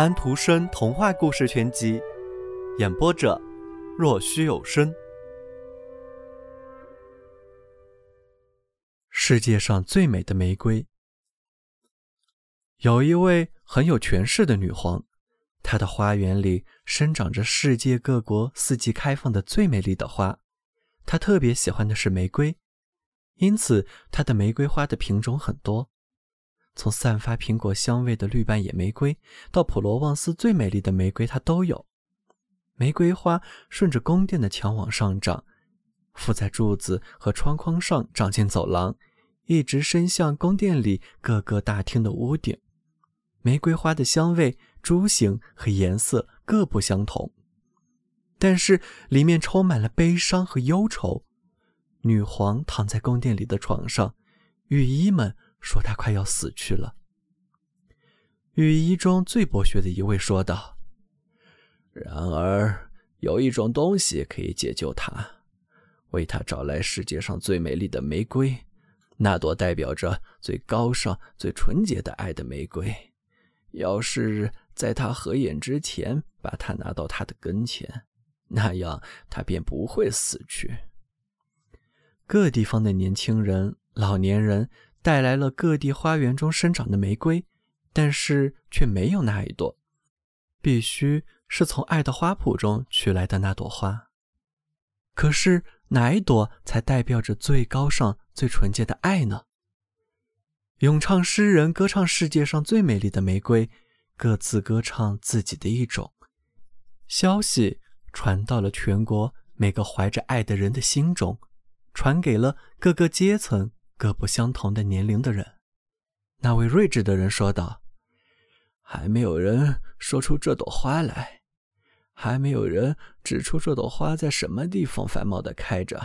安徒生童话故事全集，演播者：若虚有声。世界上最美的玫瑰。有一位很有权势的女皇，她的花园里生长着世界各国四季开放的最美丽的花，她特别喜欢的是玫瑰，因此她的玫瑰花的品种很多。从散发苹果香味的绿瓣野玫瑰，到普罗旺斯最美丽的玫瑰，它都有。玫瑰花顺着宫殿的墙往上长，附在柱子和窗框上，长进走廊，一直伸向宫殿里各个大厅的屋顶。玫瑰花的香味、株形和颜色各不相同，但是里面充满了悲伤和忧愁。女皇躺在宫殿里的床上，御医们。说他快要死去了。雨衣中最博学的一位说道：“然而有一种东西可以解救他，为他找来世界上最美丽的玫瑰，那朵代表着最高尚、最纯洁的爱的玫瑰。要是在他合眼之前把它拿到他的跟前，那样他便不会死去。”各地方的年轻人、老年人。带来了各地花园中生长的玫瑰，但是却没有那一朵，必须是从爱的花圃中取来的那朵花。可是哪一朵才代表着最高尚、最纯洁的爱呢？咏唱诗人歌唱世界上最美丽的玫瑰，各自歌唱自己的一种。消息传到了全国每个怀着爱的人的心中，传给了各个阶层。各不相同的年龄的人，那位睿智的人说道：“还没有人说出这朵花来，还没有人指出这朵花在什么地方繁茂的开着。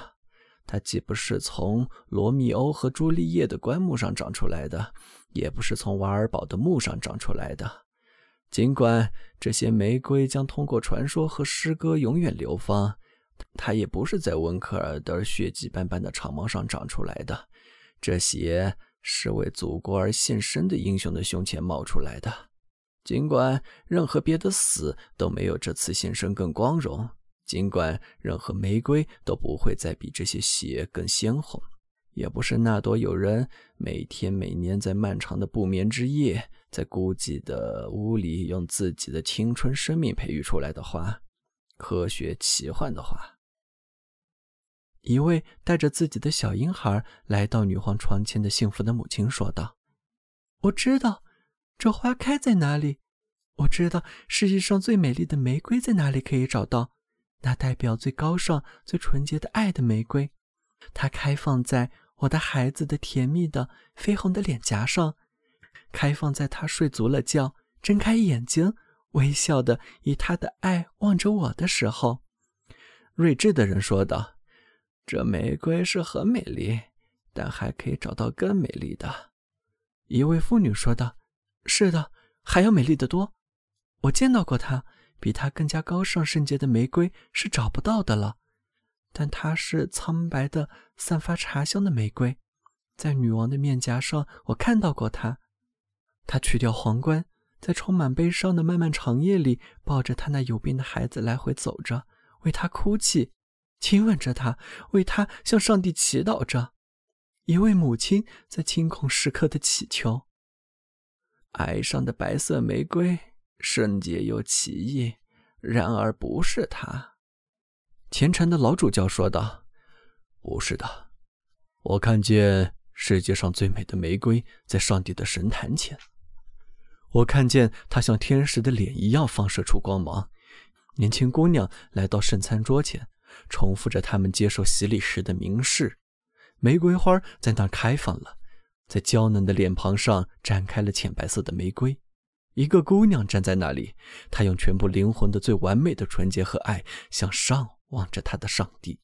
它既不是从罗密欧和朱丽叶的棺木上长出来的，也不是从瓦尔堡的墓上长出来的。尽管这些玫瑰将通过传说和诗歌永远流芳，它也不是在温克尔德血迹斑斑的长矛上长出来的。”这些是为祖国而献身的英雄的胸前冒出来的，尽管任何别的死都没有这次献身更光荣，尽管任何玫瑰都不会再比这些血更鲜红，也不是那朵有人每天每年在漫长的不眠之夜，在孤寂的屋里用自己的青春生命培育出来的花，科学奇幻的花。一位带着自己的小婴孩来到女皇床前的幸福的母亲说道：“我知道这花开在哪里，我知道世界上最美丽的玫瑰在哪里可以找到。那代表最高尚、最纯洁的爱的玫瑰，它开放在我的孩子的甜蜜的绯红的脸颊上，开放在他睡足了觉、睁开眼睛、微笑的以他的爱望着我的时候。”睿智的人说道。这玫瑰是很美丽，但还可以找到更美丽的。一位妇女说道：“是的，还要美丽的多。我见到过它，比它更加高尚圣洁的玫瑰是找不到的了。但它是苍白的、散发茶香的玫瑰，在女王的面颊上，我看到过它。她取掉皇冠，在充满悲伤的漫漫长夜里，抱着她那有病的孩子来回走着，为他哭泣。”亲吻着他，为他向上帝祈祷着。一位母亲在惊恐时刻的祈求。爱上的白色玫瑰，圣洁又奇异，然而不是他。虔诚的老主教说道：“不是的，我看见世界上最美的玫瑰在上帝的神坛前。我看见它像天使的脸一样放射出光芒。年轻姑娘来到圣餐桌前。”重复着他们接受洗礼时的明示，玫瑰花在那开放了，在娇嫩的脸庞上展开了浅白色的玫瑰。一个姑娘站在那里，她用全部灵魂的最完美的纯洁和爱向上望着她的上帝，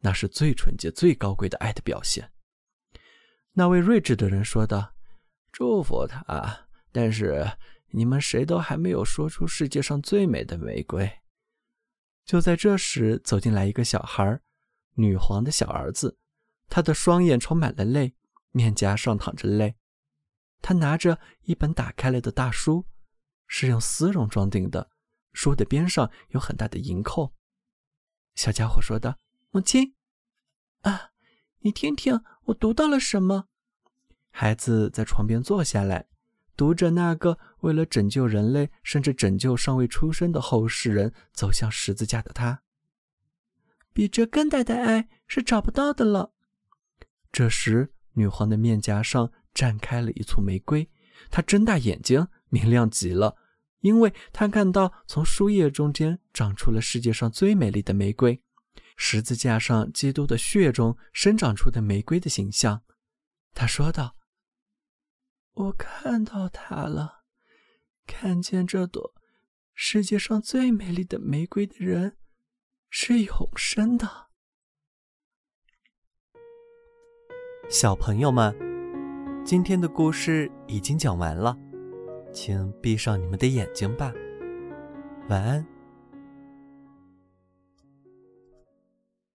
那是最纯洁、最高贵的爱的表现。那位睿智的人说道：“祝福她，但是你们谁都还没有说出世界上最美的玫瑰。”就在这时，走进来一个小孩，女皇的小儿子。他的双眼充满了泪，面颊上淌着泪。他拿着一本打开了的大书，是用丝绒装订的，书的边上有很大的银扣。小家伙说道：“母亲，啊，你听听，我读到了什么？”孩子在床边坐下来，读着那个为了拯救人类，甚至拯救尚未出生的后世人走向十字架的他。比这更大的爱是找不到的了。这时，女皇的面颊上绽开了一簇玫瑰，她睁大眼睛，明亮极了，因为她看到从树叶中间长出了世界上最美丽的玫瑰——十字架上基督的血中生长出的玫瑰的形象。她说道：“我看到它了，看见这朵世界上最美丽的玫瑰的人。”是永生的，小朋友们，今天的故事已经讲完了，请闭上你们的眼睛吧，晚安。